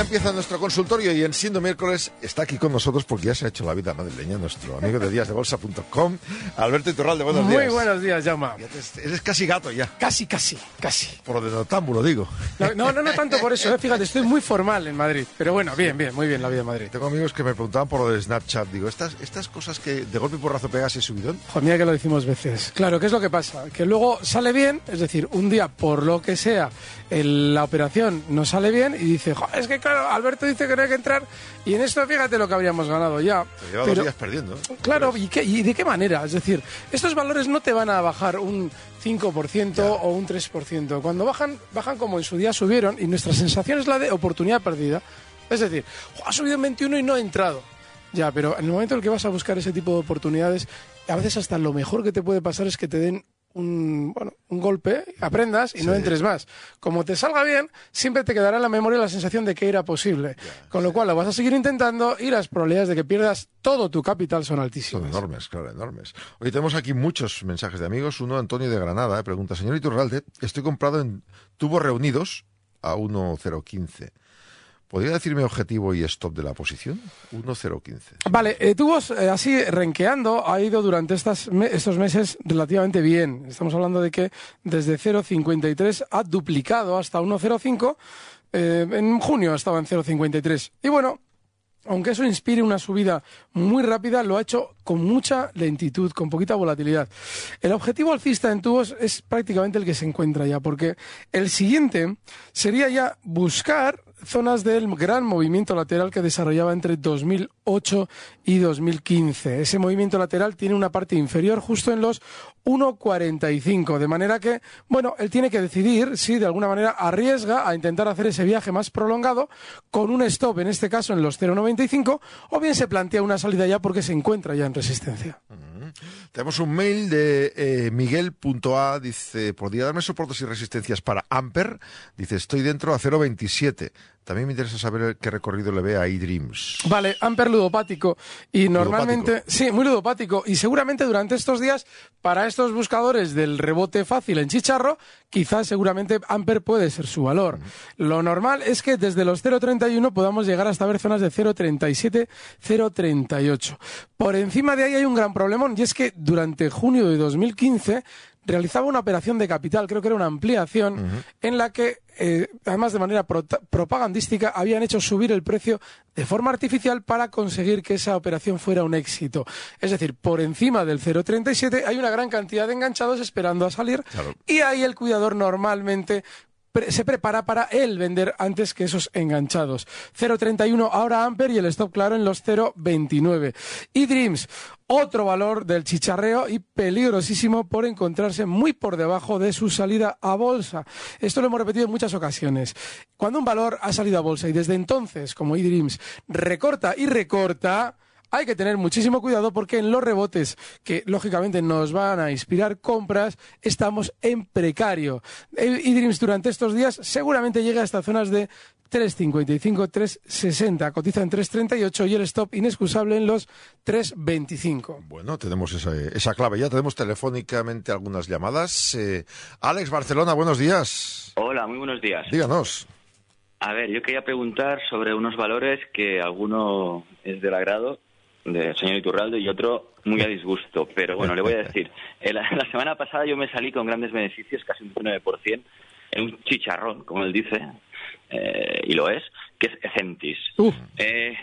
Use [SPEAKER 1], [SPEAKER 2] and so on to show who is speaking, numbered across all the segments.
[SPEAKER 1] empieza nuestro consultorio y en siendo miércoles está aquí con nosotros porque ya se ha hecho la vida madrileña nuestro amigo de díasdebolsa.com, Alberto Iturralde, buenos días.
[SPEAKER 2] Muy buenos días, Jaume.
[SPEAKER 1] Eres casi gato ya.
[SPEAKER 2] Casi, casi, casi.
[SPEAKER 1] Por de notámbulo, digo.
[SPEAKER 2] No, no, no, tanto por eso, ¿eh? fíjate, estoy muy formal en Madrid. Pero bueno, bien, bien, muy bien la vida en Madrid.
[SPEAKER 1] Tengo amigos que me preguntaban por lo de Snapchat. Digo, estas, estas cosas que de golpe y porrazo pegas y subidón.
[SPEAKER 2] Joder, mira que lo decimos veces. Claro, ¿qué es lo que pasa? Que luego sale bien, es decir, un día, por lo que sea, la operación no sale bien y dice, es que claro, Alberto dice que no hay que entrar y en esto fíjate lo que habríamos ganado ya.
[SPEAKER 1] Pero lleva días perdiendo.
[SPEAKER 2] Claro, ¿y, ¿y, de qué manera? Es decir, estos valores no te van a bajar un 5% o un 3%. Cuando bajan, bajan como en su día subieron y nuestra sensación es la de oportunidad perdida. Es decir, ha subido en 21 y no ha entrado. Ya, pero en el momento en el que vas a buscar ese tipo de oportunidades, a veces hasta lo mejor que te puede pasar es que te den un, bueno, un golpe, aprendas y no entres más. Como te salga bien, siempre te quedará en la memoria la sensación de que era posible. Con lo cual lo vas a seguir intentando y las probabilidades de que pierdas todo tu capital son altísimas.
[SPEAKER 1] Son enormes, claro, enormes. Hoy tenemos aquí muchos mensajes de amigos. Uno, Antonio de Granada, eh, pregunta, señor Iturralde, estoy comprado en tubos reunidos a 1.015. ¿Podría decirme objetivo y stop de la posición? 1.015.
[SPEAKER 2] Vale, eh, tubos eh, así renqueando ha ido durante estas estos meses relativamente bien. Estamos hablando de que desde 0.53 ha duplicado hasta 1.05. Eh, en junio estaba en 0.53. Y bueno, aunque eso inspire una subida muy rápida, lo ha hecho con mucha lentitud, con poquita volatilidad. El objetivo alcista en tubos es prácticamente el que se encuentra ya, porque el siguiente sería ya buscar zonas del gran movimiento lateral que desarrollaba entre 2008 y 2015. Ese movimiento lateral tiene una parte inferior justo en los 1,45, de manera que, bueno, él tiene que decidir si de alguna manera arriesga a intentar hacer ese viaje más prolongado con un stop, en este caso en los 0,95, o bien se plantea una salida ya porque se encuentra ya en resistencia.
[SPEAKER 1] Tenemos un mail de eh, Miguel.a, dice, ¿podría darme soportes y resistencias para Amper? Dice, estoy dentro a 0,27. También me interesa saber qué recorrido le ve a eDreams.
[SPEAKER 2] Vale, Amper ludopático. Y normalmente, sí, muy ludopático. Y seguramente durante estos días, para estos buscadores del rebote fácil en chicharro, quizás seguramente Amper puede ser su valor. Lo normal es que desde los 0.31 podamos llegar hasta ver zonas de 0.37, 0.38. Por encima de ahí hay un gran problemón y es que durante junio de 2015 realizaba una operación de capital, creo que era una ampliación, en la que, eh, además de manera propagandística, habían hecho subir el precio de forma artificial para conseguir que esa operación fuera un éxito. Es decir, por encima del 0,37 hay una gran cantidad de enganchados esperando a salir y ahí el cuidador normalmente se prepara para él vender antes que esos enganchados. 0.31 ahora Amper y el stop claro en los 0.29. Y Dreams, otro valor del chicharreo y peligrosísimo por encontrarse muy por debajo de su salida a bolsa. Esto lo hemos repetido en muchas ocasiones. Cuando un valor ha salido a bolsa y desde entonces, como eDreams, recorta y recorta, hay que tener muchísimo cuidado porque en los rebotes que lógicamente nos van a inspirar compras estamos en precario. eDreams durante estos días seguramente llega a estas zonas de 3.55, 3.60, cotiza en 3.38 y el stop inexcusable en los 3.25.
[SPEAKER 1] Bueno, tenemos esa, clave. Ya tenemos telefónicamente algunas llamadas. Eh, Alex Barcelona, buenos días.
[SPEAKER 3] Hola, muy buenos días.
[SPEAKER 1] Díganos.
[SPEAKER 3] A ver, yo quería preguntar sobre unos valores que alguno es del agrado del señor Iturralde y otro muy a disgusto. Pero bueno, le voy a decir, la, semana pasada yo me salí con grandes beneficios, casi un 19%, en un chicharrón, como él dice, eh, y lo es, que es Ecentis. Eh,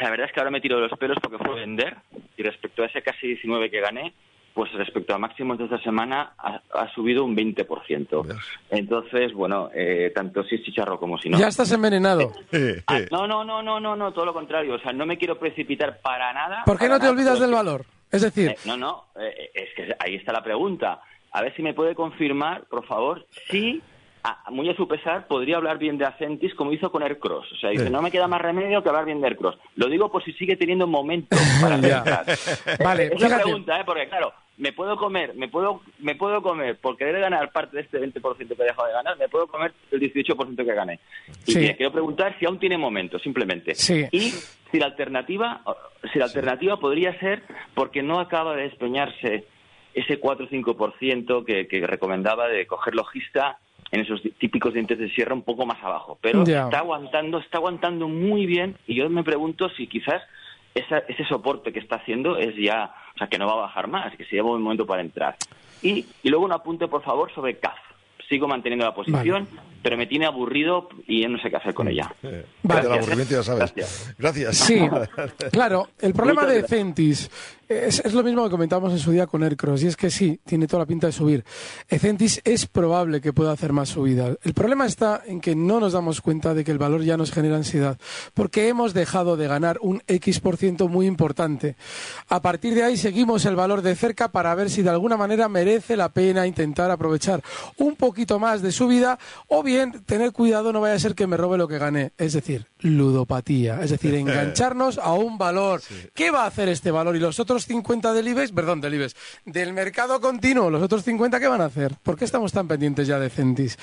[SPEAKER 3] la verdad es que ahora me tiro de los pelos porque fue vender y respecto a ese casi 19 que gané, pues respecto a máximos de esta semana ha, subido un 20%. Entonces, bueno, eh, tanto si es chicharro como si no.
[SPEAKER 2] Ya estás envenenado.
[SPEAKER 3] Ah, no, no, no, no, no, no, todo lo contrario. O sea, no me quiero precipitar para nada.
[SPEAKER 2] ¿Por qué no te olvidas del valor? Es decir... Eh,
[SPEAKER 3] no, no, eh, es que ahí está la pregunta. A ver si me puede confirmar, por favor, si muy a su pesar, podría hablar bien de Acentis como hizo con Aircross. O sea, dice, no me queda más remedio que hablar bien de Aircross. Lo digo por si sigue teniendo momento para pensar.
[SPEAKER 2] vale,
[SPEAKER 3] es la pregunta, ¿eh? Porque, claro, me puedo comer, me puedo, me puedo comer, por querer ganar parte de este 20% que he dejado de ganar, me puedo comer el 18% que gané. Y quiero preguntar si aún tiene momento, simplemente. Y si la alternativa, si la alternativa podría ser porque no acaba de despeñarse ese 4 o 5% que, que recomendaba de coger logista en esos típicos dientes de sierra un poco más abajo. Pero está aguantando, está aguantando muy bien y yo me pregunto si quizás ese soporte que está haciendo es ya, o sea, que no va a bajar más, que se lleva un momento para entrar. Y, y luego un apunte, por favor, sobre CAF. Sigo manteniendo la posición pero me tiene aburrido y no sé qué hacer con ella.
[SPEAKER 1] Vale. El aburrimiento ya sabes. Gracias.
[SPEAKER 2] Sí, claro. El problema de Centis es, lo mismo que comentábamos en su día con Aircross, y es que sí, tiene toda la pinta de subir. Centis es probable que pueda hacer más subida. El problema está en que no nos damos cuenta de que el valor ya nos genera ansiedad, porque hemos dejado de ganar un X por ciento muy importante. A partir de ahí seguimos el valor de cerca para ver si de alguna manera merece la pena intentar aprovechar un poquito más de subida o bien tener cuidado, no vaya a ser que me robe lo que gané. Es decir, ludopatía. Es decir, engancharnos a un valor. ¿Qué va a hacer este valor? Y los otros 50 del IBEX, perdón, del IBEX, del mercado continuo, los otros 50, ¿qué van a hacer? ¿Por qué estamos tan pendientes ya de Centis?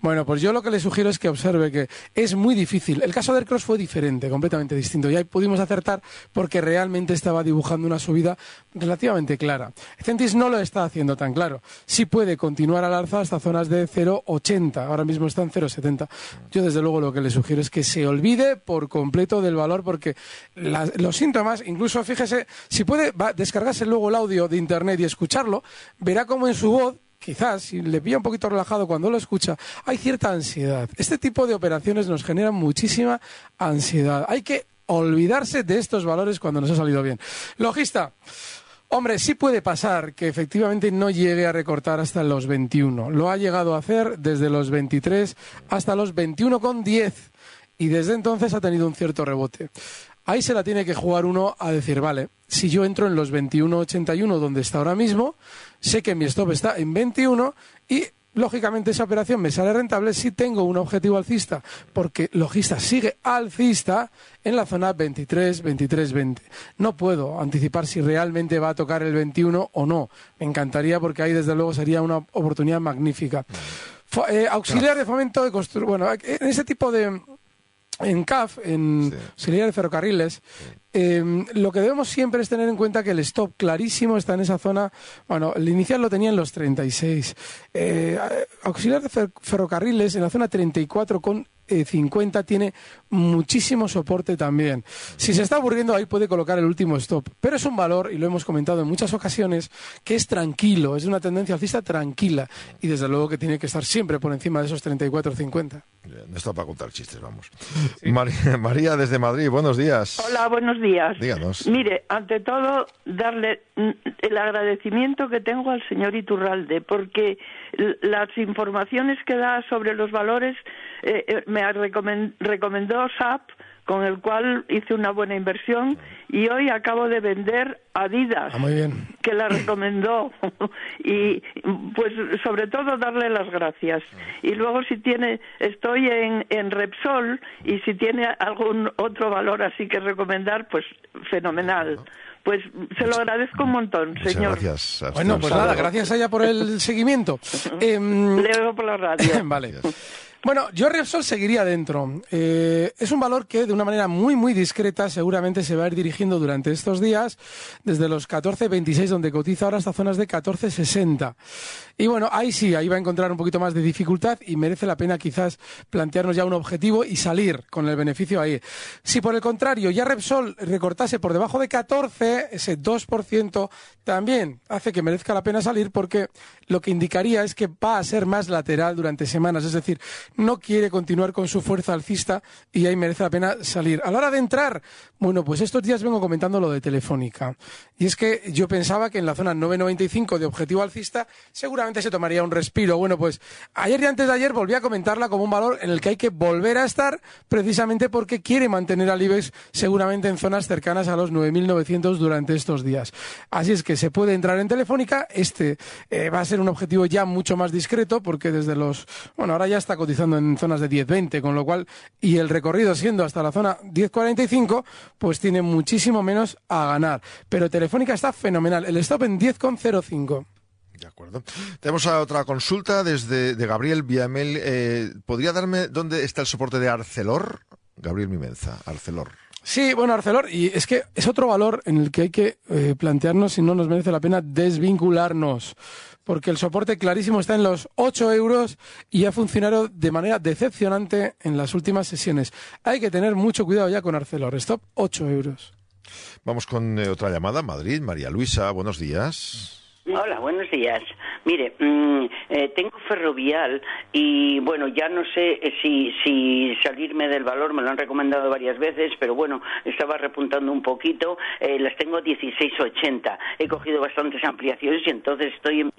[SPEAKER 2] Bueno, pues yo lo que le sugiero es que observe que es muy difícil. El caso de Cross fue diferente, completamente distinto. Y ahí pudimos acertar porque realmente estaba dibujando una subida relativamente clara. Centis no lo está haciendo tan claro. Sí puede continuar al alza hasta zonas de 0,80. Ahora mismo está en 0,70. Yo desde luego lo que le sugiero es que se olvide por completo del valor porque los síntomas, incluso fíjese, si puede descargarse luego el audio de internet y escucharlo, verá como en su voz quizás, si le pilla un poquito relajado cuando lo escucha, hay cierta ansiedad. Este tipo de operaciones nos generan muchísima ansiedad. Hay que olvidarse de estos valores cuando nos ha salido bien. Logista. Hombre, sí puede pasar que efectivamente no llegue a recortar hasta los 21. Lo ha llegado a hacer desde los 23 hasta los 21,10 y desde entonces ha tenido un cierto rebote. Ahí se la tiene que jugar uno a decir, vale, si yo entro en los 21,81 donde está ahora mismo, sé que mi stop está en 21 y lógicamente esa operación me sale rentable si tengo un objetivo alcista, porque logista sigue alcista en la zona 23, 23, 20. No puedo anticipar si realmente va a tocar el 21 o no. Me encantaría porque ahí desde luego sería una oportunidad magnífica. Eh, auxiliar de fomento de construcción. Bueno, en ese tipo de, en CAF, en auxiliar de ferrocarriles, em, lo que debemos siempre es tener en cuenta que el stop clarísimo está en esa zona. Bueno, el inicial lo tenía en los 36. Eh, auxiliar de ferrocarriles en la zona 34 con 50 eh, tiene muchísimo soporte también. Si se está aburriendo ahí puede colocar el último stop, pero es un valor, y lo hemos comentado en muchas ocasiones, que es tranquilo, es una tendencia alcista tranquila y desde luego que tiene que estar siempre por encima de esos 34-50.
[SPEAKER 1] No está para contar chistes, vamos. María, desde Madrid, buenos días.
[SPEAKER 4] Hola, buenos días.
[SPEAKER 1] Díganos.
[SPEAKER 4] Mire, ante todo, darle el agradecimiento que tengo al señor Iturralde, porque las informaciones que da sobre los valores eh, eh, me recomendó SAP, con el cual hice una buena inversión y hoy acabo de vender Adidas,
[SPEAKER 2] ah, muy bien.
[SPEAKER 4] que la recomendó y pues sobre todo darle las gracias. Y luego si tiene, estoy en, en Repsol y si tiene algún otro valor así que recomendar, pues fenomenal. Pues se lo agradezco un montón, señor.
[SPEAKER 1] Gracias.
[SPEAKER 2] Bueno, pues nada, gracias a ella por el seguimiento.
[SPEAKER 4] eh, Leo por la radio.
[SPEAKER 2] vale. Bueno, yo Repsol seguiría dentro. Eh, es un valor que de una manera muy, muy discreta seguramente se va a ir dirigiendo durante estos días desde los 14.26 donde cotiza ahora hasta zonas de 14.60. Y bueno, ahí sí, ahí va a encontrar un poquito más de dificultad y merece la pena quizás plantearnos ya un objetivo y salir con el beneficio ahí. Si por el contrario ya Repsol recortase por debajo de 14, ese 2% también hace que merezca la pena salir porque lo que indicaría es que va a ser más lateral durante semanas. Es decir, no quiere continuar con su fuerza alcista y ahí merece la pena salir. A la hora de entrar, bueno, pues estos días vengo comentando lo de Telefónica. Y es que yo pensaba que en la zona 995 de objetivo alcista seguramente se tomaría un respiro. Bueno, pues ayer y antes de ayer volví a comentarla como un valor en el que hay que volver a estar precisamente porque quiere mantener al IBEX seguramente en zonas cercanas a los 9.900 durante estos días. Así es que se puede entrar en Telefónica. Este eh, va a ser un objetivo ya mucho más discreto porque desde los... Bueno, ahora ya está cotizando en zonas de 10.20, con lo cual... Y el recorrido siendo hasta la zona 10.45, pues tiene muchísimo menos a ganar. Pero Telefónica está fenomenal. El stop en 10.05.
[SPEAKER 1] De acuerdo. Tenemos a otra consulta desde de Gabriel Viamel. Eh, ¿Podría darme dónde está el soporte de Arcelor? Gabriel Mimenza, Arcelor.
[SPEAKER 2] Sí, bueno, Arcelor, y es que es otro valor en el que hay que eh, plantearnos si no nos merece la pena desvincularnos, porque el soporte clarísimo está en los 8 euros y ha funcionado de manera decepcionante en las últimas sesiones. Hay que tener mucho cuidado ya con Arcelor. Stop 8 euros.
[SPEAKER 1] Vamos con eh, otra llamada, Madrid. María Luisa, buenos días.
[SPEAKER 5] Hola, buenos días. Mire, mm, eh, tengo ferrovial y bueno, ya no sé eh, si, si salirme del valor, me lo han recomendado varias veces, pero bueno, estaba repuntando un poquito, eh, las tengo 16.80. He cogido bastantes ampliaciones y entonces estoy en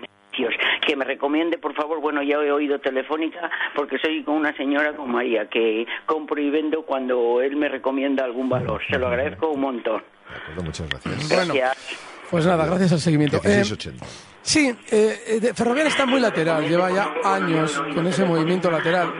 [SPEAKER 5] que me recomiende, por favor, bueno, ya he oído telefónica porque soy con una señora como María que compro y vendo cuando él me recomienda algún valor. Se lo agradezco un montón.
[SPEAKER 1] De acuerdo, muchas gracias.
[SPEAKER 5] Gracias.
[SPEAKER 2] Pues nada, gracias al seguimiento. Eh,
[SPEAKER 1] 16.80.
[SPEAKER 2] sí, eh, eh, Ferrovial está muy lateral, lleva ya años con ese movimiento lateral.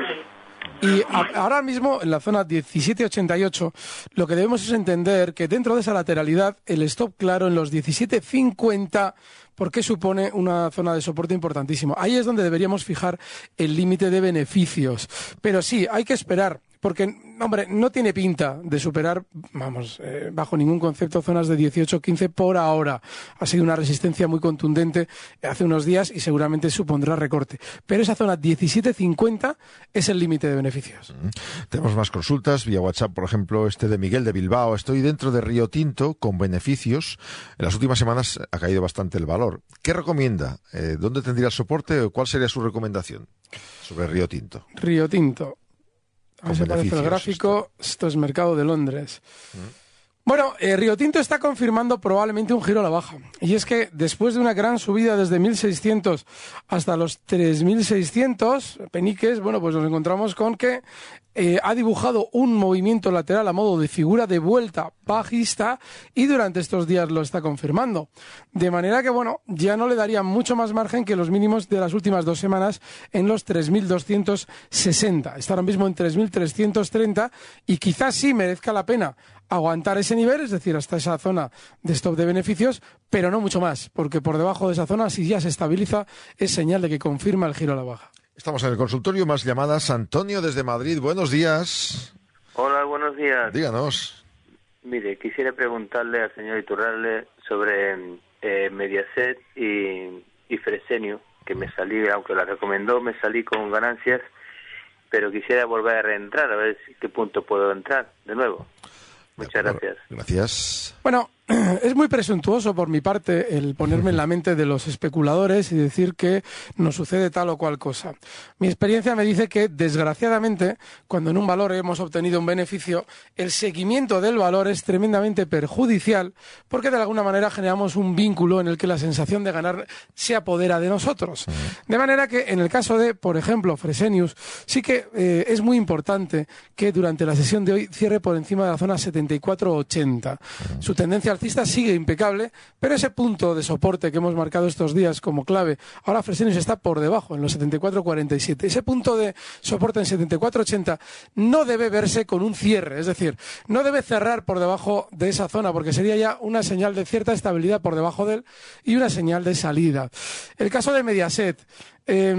[SPEAKER 2] Y ahora mismo, en la zona 1788, lo que debemos es entender que dentro de esa lateralidad, el stop claro en los 1750, porque supone una zona de soporte importantísimo. Ahí es donde deberíamos fijar el límite de beneficios. Pero sí, hay que esperar. Porque, hombre, no tiene pinta de superar, vamos, eh, bajo ningún concepto, zonas de 18-15 por ahora. Ha sido una resistencia muy contundente hace unos días y seguramente supondrá recorte. Pero esa zona 17-50 es el límite de beneficios.
[SPEAKER 1] Tenemos más consultas vía WhatsApp, por ejemplo, este de Miguel de Bilbao. Estoy dentro de Río Tinto con beneficios. En las últimas semanas ha caído bastante el valor. ¿Qué recomienda? Eh, ¿Dónde tendría el soporte o cuál sería su recomendación sobre Río Tinto?
[SPEAKER 2] Río Tinto. A si aparece el gráfico. Esto es mercado de Londres. Bueno, eh, Río Tinto está confirmando probablemente un giro a la baja. Y es que después de una gran subida desde 1.600 hasta los 3.600 peniques, bueno, pues nos encontramos con que eh, ha dibujado un movimiento lateral a modo de figura de vuelta bajista y durante estos días lo está confirmando. De manera que, bueno, ya no le daría mucho más margen que los mínimos de las últimas dos semanas en los 3.260. Está ahora mismo en 3.330 y quizás sí merezca la pena aguantar ese nivel, es decir, hasta esa zona de stop de beneficios, pero no mucho más, porque por debajo de esa zona, si ya se estabiliza, es señal de que confirma el giro a la baja.
[SPEAKER 1] Estamos en el consultorio, más llamadas. Antonio desde Madrid, buenos días.
[SPEAKER 6] Hola, buenos días.
[SPEAKER 1] Díganos.
[SPEAKER 6] Mire, quisiera preguntarle al señor Iturralde sobre eh, Mediaset y, y Fresenio, que me salí, aunque la recomendó, me salí con ganancias, pero quisiera volver a reentrar, a ver si, qué punto puedo entrar de nuevo. Muchas gracias.
[SPEAKER 1] Gracias.
[SPEAKER 2] Bueno, es muy presuntuoso por mi parte el ponerme en la mente de los especuladores y decir que nos sucede tal o cual cosa. Mi experiencia me dice que, desgraciadamente, cuando en un valor hemos obtenido un beneficio, el seguimiento del valor es tremendamente perjudicial porque de alguna manera generamos un vínculo en el que la sensación de ganar se apodera de nosotros. De manera que, en el caso de, por ejemplo, Fresenius, sí que eh, es muy importante que durante la sesión de hoy cierre por encima de la zona 74-80. Su tendencia alcista sigue impecable, pero ese punto de soporte que hemos marcado estos días como clave, ahora Fresenius está por debajo, en los 74,47. Ese punto de soporte en 74,80 no debe verse con un cierre, es decir, no debe cerrar por debajo de esa zona, porque sería ya una señal de cierta estabilidad por debajo de él y una señal de salida. El caso de Mediaset. Eh,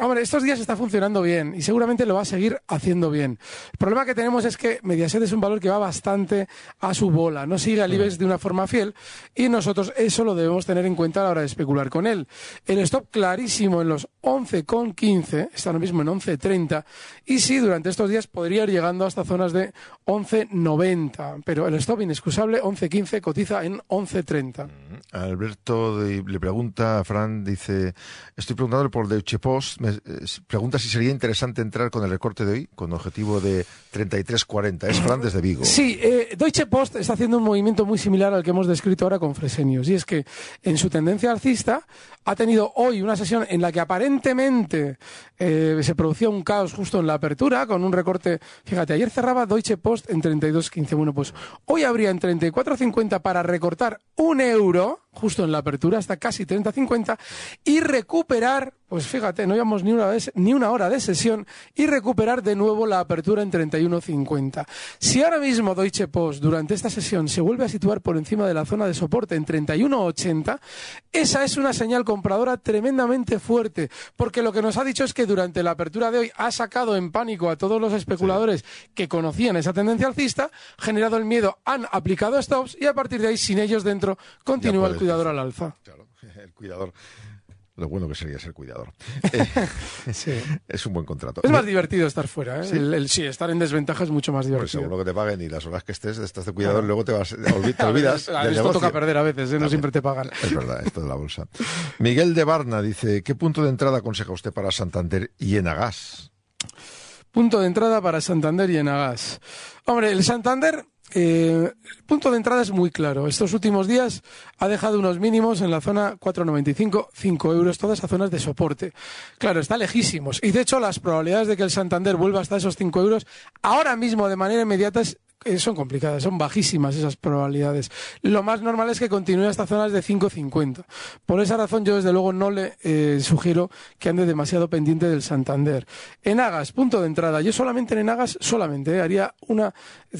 [SPEAKER 2] hombre, estos días está funcionando bien y seguramente lo va a seguir haciendo bien. El problema que tenemos es que Mediaset es un valor que va bastante a su bola, no sigue al IBEX de una forma fiel y nosotros eso lo debemos tener en cuenta a la hora de especular con él. El stop clarísimo en los 11,15, está ahora mismo en 11,30 y sí, durante estos días podría ir llegando hasta zonas de 11,90, pero el stop inexcusable 11,15 cotiza en 11,30.
[SPEAKER 1] Alberto de- le pregunta a Fran, dice, estoy preguntándole por Deutsche Post me, eh, pregunta si sería interesante entrar con el recorte de hoy, con objetivo de 33.40. Es Fran desde Vigo.
[SPEAKER 2] Sí, eh, Deutsche Post está haciendo un movimiento muy similar al que hemos descrito ahora con Fresenius. Y es que en su tendencia alcista ha tenido hoy una sesión en la que aparentemente eh, se producía un caos justo en la apertura, con un recorte. Fíjate, ayer cerraba Deutsche Post en 32.15. Bueno, pues hoy habría en 34.50 para recortar un euro justo en la apertura, hasta casi 30.50, y recuperar, pues fíjate, no llevamos ni una, vez, ni una hora de sesión, y recuperar de nuevo la apertura en 31.50. Si ahora mismo Deutsche Post durante esta sesión se vuelve a situar por encima de la zona de soporte en 31.80, esa es una señal compradora tremendamente fuerte, porque lo que nos ha dicho es que durante la apertura de hoy ha sacado en pánico a todos los especuladores que conocían esa tendencia alcista, generado el miedo, han aplicado stops y a partir de ahí, sin ellos dentro, continúa el cuidador al alza.
[SPEAKER 1] Claro, el cuidador. Lo bueno que sería ser cuidador.
[SPEAKER 2] sí.
[SPEAKER 1] Es un buen contrato.
[SPEAKER 2] Es más divertido estar fuera. ¿eh?
[SPEAKER 1] Sí.
[SPEAKER 2] El, el- sí, estar en desventaja es mucho más
[SPEAKER 1] Pues
[SPEAKER 2] divertido.
[SPEAKER 1] seguro que te paguen y las horas que estés, estás de cuidador, luego te, vas, te olvidas
[SPEAKER 2] A ver,
[SPEAKER 1] del
[SPEAKER 2] esto toca perder a veces, ¿eh? no siempre te pagan.
[SPEAKER 1] Es verdad, esto de la bolsa. Miguel de Barna dice, ¿qué punto de entrada aconseja usted para Santander y Enagas?
[SPEAKER 2] Punto de entrada para Santander y Enagas. Hombre, el Santander, eh, el punto de entrada es muy claro. Estos últimos días ha dejado unos mínimos en la zona 4,95, 5 euros, todas esas zonas de soporte. Claro, está lejísimos. Y de hecho, las probabilidades de que el Santander vuelva hasta esos 5 euros ahora mismo de manera inmediata es son complicadas, son bajísimas esas probabilidades. Lo más normal es que continúe hasta zonas de 5,50. Por esa razón yo desde luego no le eh, sugiero que ande demasiado pendiente del Santander. En Agas, punto de entrada. Yo solamente en Agas, solamente eh, haría una,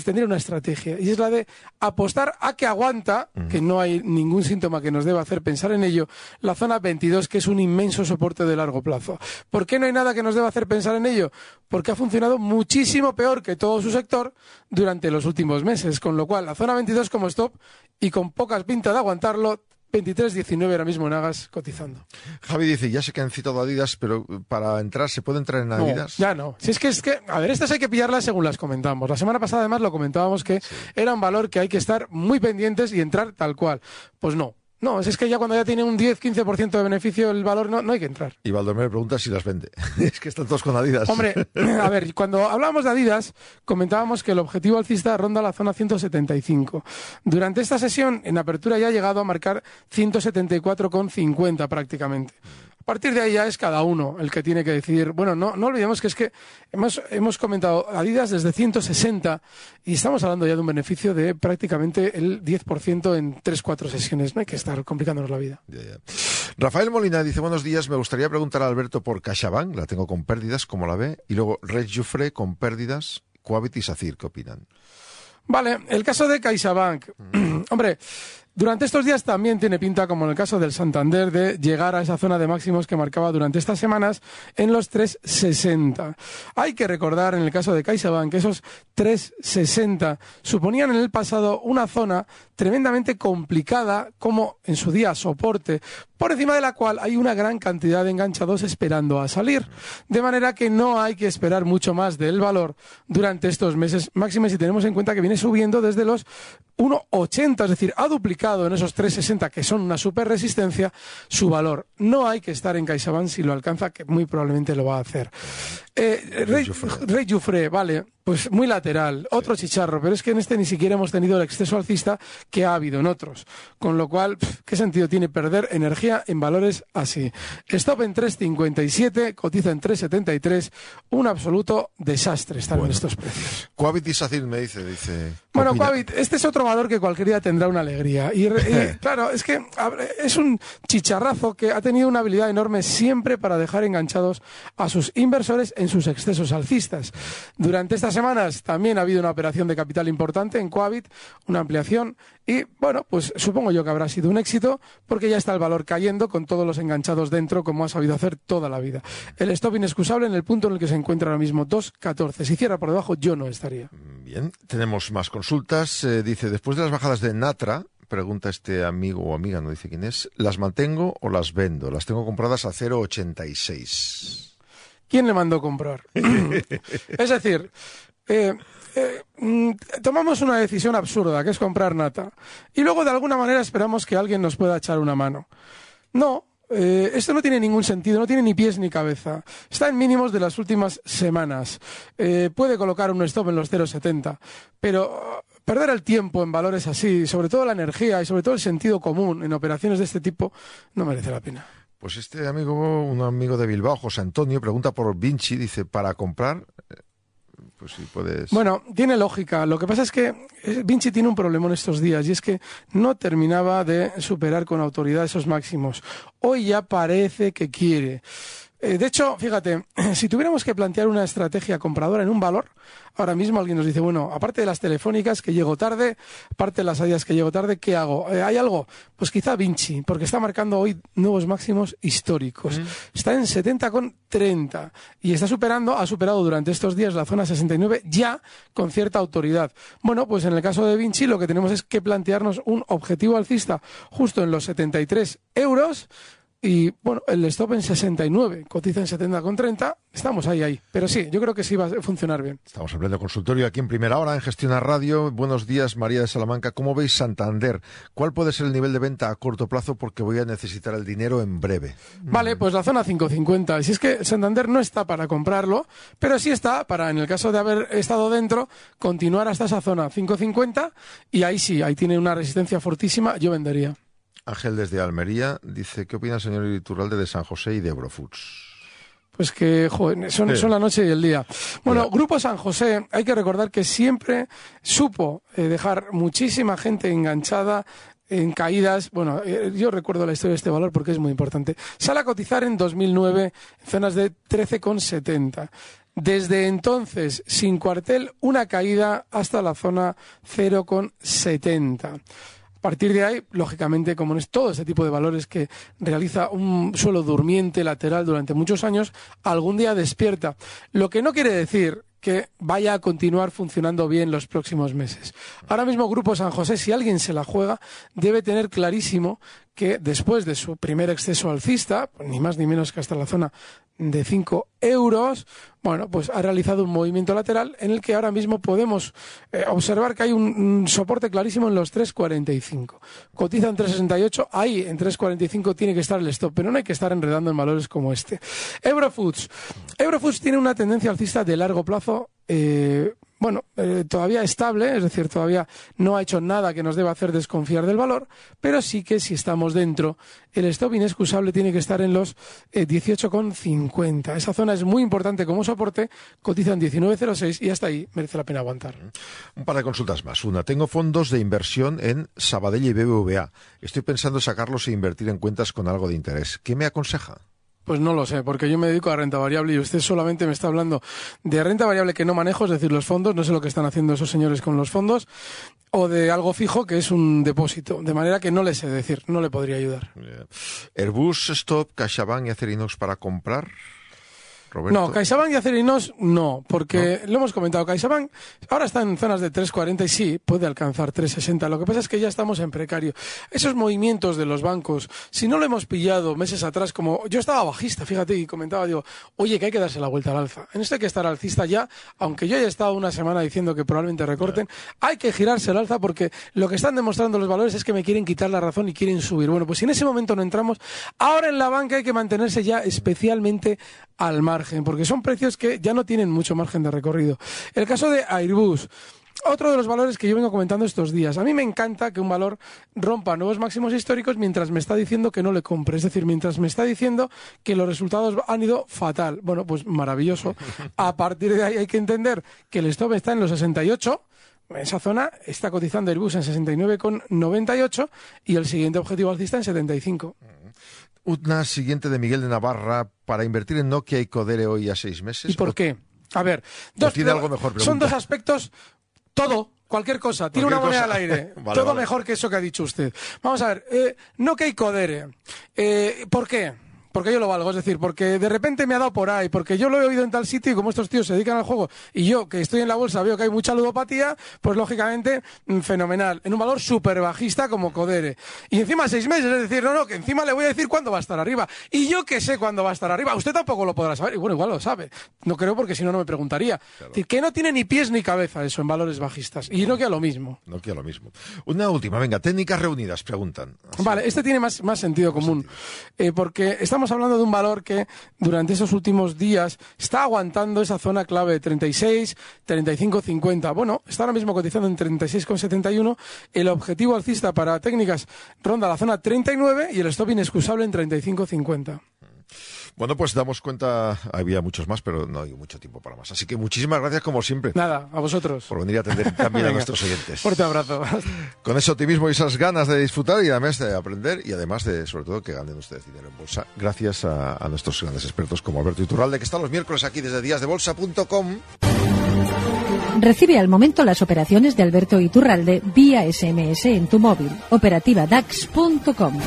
[SPEAKER 2] tendría una estrategia y es la de apostar a que aguanta, que no hay ningún síntoma que nos deba hacer pensar en ello, la zona 22, que es un inmenso soporte de largo plazo. ¿Por qué no hay nada que nos deba hacer pensar en ello? Porque ha funcionado muchísimo peor que todo su sector durante los últimos meses, con lo cual la zona 22 como stop y con pocas pintas de aguantarlo, 23.19 ahora mismo en Agas cotizando.
[SPEAKER 1] Javi dice, ya sé que han citado Adidas, pero para entrar, ¿se puede entrar en
[SPEAKER 2] No,
[SPEAKER 1] Adidas?
[SPEAKER 2] ya no. Si es que es que, a ver, estas hay que pillarlas según las comentamos. La semana pasada además lo comentábamos que era un valor que hay que estar muy pendientes y entrar tal cual. Pues no. No, es que ya cuando ya tiene un 10-15% de beneficio el valor no, no hay que entrar.
[SPEAKER 1] Y Valdomero pregunta si las vende. es que están todos con Adidas.
[SPEAKER 2] Hombre, a ver, cuando hablábamos de Adidas, comentábamos que el objetivo alcista ronda la zona 175. Durante esta sesión, en apertura ya ha llegado a marcar 174,50 prácticamente. A partir de ahí ya es cada uno el que tiene que decidir. Bueno, no, no olvidemos que es que hemos, hemos comentado Adidas desde 160 y estamos hablando ya de un beneficio de prácticamente el 10% en 3-4 sesiones. No hay que estar complicándonos la vida.
[SPEAKER 1] Ya, ya. Rafael Molina dice, buenos días, me gustaría preguntar a Alberto por CaixaBank, la tengo con pérdidas, ¿cómo la ve? Y luego Red Jufre con pérdidas, Coavit y Sacir, ¿qué opinan?
[SPEAKER 2] Vale, el caso de CaixaBank. Hombre, durante estos días también tiene pinta, como en el caso del Santander, de llegar a esa zona de máximos que marcaba durante estas semanas en los 3,60. Hay que recordar, en el caso de CaixaBank, que esos 3,60 suponían en el pasado una zona tremendamente complicada, como en su día soporte, por encima de la cual hay una gran cantidad de enganchados esperando a salir. De manera que no hay que esperar mucho más del valor durante estos meses máximos si tenemos en cuenta que viene subiendo desde los 1,80, es decir, ha duplicado en esos 3,60 que son una super resistencia su valor. No hay que estar en CaixaBank si lo alcanza, que muy probablemente lo va a hacer. Eh, Rey. Rey Jufre, vale, pues muy lateral, otro chicharro, pero es que en este ni siquiera hemos tenido el exceso alcista que ha habido en otros. Con lo cual, ¿qué sentido tiene perder energía en valores así? Stop en 3,57, cotiza en 3,73, un absoluto desastre estar en estos precios.
[SPEAKER 1] Coavit y Sacir me dice, dice... ¿qué
[SPEAKER 2] Bueno? Coavit, este es otro valor que cualquier día tendrá una alegría. Y, y, claro, es que es un chicharrazo que ha tenido una habilidad enorme siempre para dejar enganchados a sus inversores en sus excesos alcistas. Durante estas semanas también ha habido una operación de capital importante en Coavit, una ampliación, y bueno, pues supongo yo que habrá sido un éxito porque ya está el valor cayendo con todos los enganchados dentro como ha sabido hacer toda la vida. El stop inexcusable en el punto en el que se encuentra ahora mismo, 2.14. Si cierra por debajo, yo no estaría.
[SPEAKER 1] Bien, tenemos más consultas. Eh, dice, después de las bajadas de Natra, pregunta este amigo o amiga, no dice quién es, ¿las mantengo o las vendo? Las tengo compradas a 0,86.
[SPEAKER 2] ¿Quién le mandó comprar? es decir, eh, eh, mm, tomamos una decisión absurda, que es comprar nata, y luego de alguna manera esperamos que alguien nos pueda echar una mano. No, eh, esto no tiene ningún sentido, no tiene ni pies ni cabeza. Está en mínimos de las últimas semanas. Eh, puede colocar un stop en los 0,70, pero perder el tiempo en valores así, sobre todo la energía y sobre todo el sentido común en operaciones de este tipo, no merece la pena.
[SPEAKER 1] Pues este amigo, un amigo de Bilbao, José Antonio, pregunta por Vinci, dice, para comprar, pues si puedes...
[SPEAKER 2] Bueno, tiene lógica. Lo que pasa es que eh, Vinci tiene un problema en estos días y es que no terminaba de superar con autoridad esos máximos. Hoy ya parece que quiere. Eh, de hecho, fíjate, si tuviéramos que plantear una estrategia compradora en un valor, ahora mismo alguien nos dice, bueno, aparte de las telefónicas que llego tarde, aparte de las adidas que llego tarde, ¿qué hago? Eh, ¿Hay algo? Pues quizá Vinci, porque está marcando hoy nuevos máximos históricos. Está en 70,30 y está superando, ha superado durante estos días la zona 69 ya con cierta autoridad. Bueno, pues en el caso de Vinci lo que tenemos es que plantearnos un objetivo alcista justo en los 73 euros y bueno, el stop en 69, cotiza en 70,30, estamos ahí, ahí. Pero sí, yo creo que sí va a funcionar bien.
[SPEAKER 1] Estamos en pleno consultorio aquí en Primera Hora, en Gestiona Radio. Buenos días, María de Salamanca. ¿Cómo veis Santander? ¿Cuál puede ser el nivel de venta a corto plazo? Porque voy a necesitar el dinero en breve.
[SPEAKER 2] Vale, pues la zona 550. Si es que Santander no está para comprarlo, pero sí está para, en el caso de haber estado dentro, continuar hasta esa zona 550 y ahí sí, ahí tiene una resistencia fortísima, yo vendería.
[SPEAKER 1] Ángel desde Almería dice, ¿qué opina el señor Iturralde de San José y de Eurofoods?
[SPEAKER 2] Pues que joder, son, son, la noche y el día. Bueno, Grupo San José, hay que recordar que siempre supo eh, dejar muchísima gente enganchada en caídas. Bueno, eh, yo recuerdo la historia de este valor porque es muy importante. Sale a cotizar en 2009 en zonas de 13,70. Desde entonces, sin cuartel, una caída hasta la zona 0,70. Partir de ahí, lógicamente, como es todo ese tipo de valores que realiza un suelo durmiente lateral durante muchos años, algún día despierta. Lo que no quiere decir que vaya a continuar funcionando bien los próximos meses. Ahora mismo Grupo San José, si alguien se la juega, debe tener clarísimo que después de su primer exceso alcista, ni más ni menos que hasta la zona de 5 euros, bueno, pues ha realizado un movimiento lateral en el que ahora mismo podemos eh, observar que hay un, soporte clarísimo en los 3.45. Cotiza en 3.68, ahí en 3.45 tiene que estar el stop, pero no hay que estar enredando en valores como este. Eurofoods. Eurofoods tiene una tendencia alcista de largo plazo. Eh, bueno, eh, todavía estable, es decir, todavía no ha hecho nada que nos deba hacer desconfiar del valor, pero sí que si estamos dentro, el stop inexcusable tiene que estar en los eh, 18,50. Esa zona es muy importante como soporte, cotiza en 19,06 y hasta ahí merece la pena aguantar.
[SPEAKER 1] Un par de consultas más. Una, tengo fondos de inversión en Sabadell y BBVA. Estoy pensando sacarlos e invertir en cuentas con algo de interés. ¿Qué me aconseja?
[SPEAKER 2] Pues no lo sé, porque yo me dedico a renta variable y usted solamente me está hablando de renta variable que no manejo, es decir, los fondos, no sé lo que están haciendo esos señores con los fondos, o de algo fijo que es un depósito, de manera que no le sé decir, no le podría ayudar.
[SPEAKER 1] Airbus, Stop, CaixaBank y Acerinox para comprar. Roberto.
[SPEAKER 2] No, CaixaBank y Acerinos no, porque ¿No? lo hemos comentado, CaixaBank ahora está en zonas de 3.40 y sí, puede alcanzar 3.60. Lo que pasa es que ya estamos en precario. Esos movimientos de los bancos, si no lo hemos pillado meses atrás, como yo estaba bajista, fíjate, y comentaba, digo, oye, que hay que darse la vuelta al alza. En esto hay que estar alcista ya, aunque yo haya estado una semana diciendo que probablemente recorten, hay que girarse al alza porque lo que están demostrando los valores es que me quieren quitar la razón y quieren subir. Bueno, pues si en ese momento no entramos, ahora en la banca hay que mantenerse ya especialmente al margen, porque son precios que ya no tienen mucho margen de recorrido. El caso de Airbus. Otro de los valores que yo vengo comentando estos días. A mí me encanta que un valor rompa nuevos máximos históricos mientras me está diciendo que no le compre. Es decir, mientras me está diciendo que los resultados han ido fatal. Bueno, pues maravilloso. A partir de ahí hay que entender que el stop está en los 68. En esa zona está cotizando Airbus en 69,98 y el siguiente objetivo alcista en 75.
[SPEAKER 1] Una siguiente de Miguel de Navarra para invertir en Nokia y Codere hoy a seis meses.
[SPEAKER 2] ¿Y por qué? A ver, dos,
[SPEAKER 1] tiene algo mejor
[SPEAKER 2] son dos aspectos. Todo, cualquier cosa. Tiene
[SPEAKER 1] Cualquier
[SPEAKER 2] una moneda
[SPEAKER 1] cosa.
[SPEAKER 2] al aire.
[SPEAKER 1] Vale,
[SPEAKER 2] Todo
[SPEAKER 1] vale.
[SPEAKER 2] mejor que eso que ha dicho usted. Vamos a ver, eh, Nokia y Codere. Eh, ¿Por qué? Porque yo lo valgo, es decir, porque de repente me ha dado por ahí, porque yo lo he oído en tal sitio y como estos tíos se dedican al juego y yo que estoy en la bolsa veo que hay mucha ludopatía, pues lógicamente mm, fenomenal, en un valor súper bajista como Codere. Y encima seis meses, es decir, no, no, que encima le voy a decir cuándo va a estar arriba. Y yo que sé cuándo va a estar arriba, usted tampoco lo podrá saber, y bueno, igual lo sabe, no creo porque si no, no me preguntaría. Es decir, que no tiene ni pies ni cabeza eso en valores bajistas, y no queda lo mismo.
[SPEAKER 1] No queda lo mismo. Una última, venga, técnicas reunidas, preguntan.
[SPEAKER 2] Vale, este tiene más, más sentido común, eh, porque estamos hablando de un valor que durante esos últimos días está aguantando esa zona clave de 36, 35, 50. Bueno, está ahora mismo cotizando en 36,71. El objetivo alcista para técnicas ronda la zona 39 y el stop inexcusable en 35,50.
[SPEAKER 1] Bueno, pues damos cuenta, había muchos más, pero no hay mucho tiempo para más. Así que muchísimas gracias, como siempre.
[SPEAKER 2] Nada, a vosotros.
[SPEAKER 1] Por venir a atender también a nuestros oyentes.
[SPEAKER 2] Fuerte abrazo.
[SPEAKER 1] Con ese optimismo y esas ganas de disfrutar y además de aprender y además de, sobre todo, que ganen ustedes dinero en bolsa. Gracias a, a nuestros grandes expertos como Alberto Iturralde, que están los miércoles aquí desde díasdebolsa.com.
[SPEAKER 7] Recibe al momento las operaciones de Alberto Iturralde vía SMS en tu móvil. Operativa DAX.com.